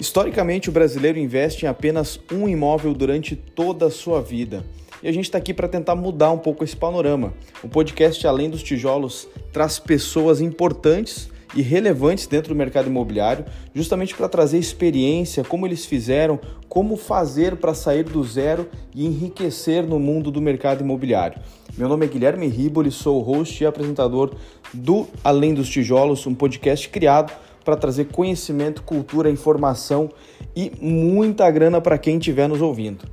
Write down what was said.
Historicamente, o brasileiro investe em apenas um imóvel durante toda a sua vida. E a gente está aqui para tentar mudar um pouco esse panorama. O podcast Além dos Tijolos traz pessoas importantes e relevantes dentro do mercado imobiliário, justamente para trazer experiência, como eles fizeram, como fazer para sair do zero e enriquecer no mundo do mercado imobiliário. Meu nome é Guilherme Riboli, sou host e apresentador do Além dos Tijolos, um podcast criado para trazer conhecimento, cultura, informação e muita grana para quem estiver nos ouvindo.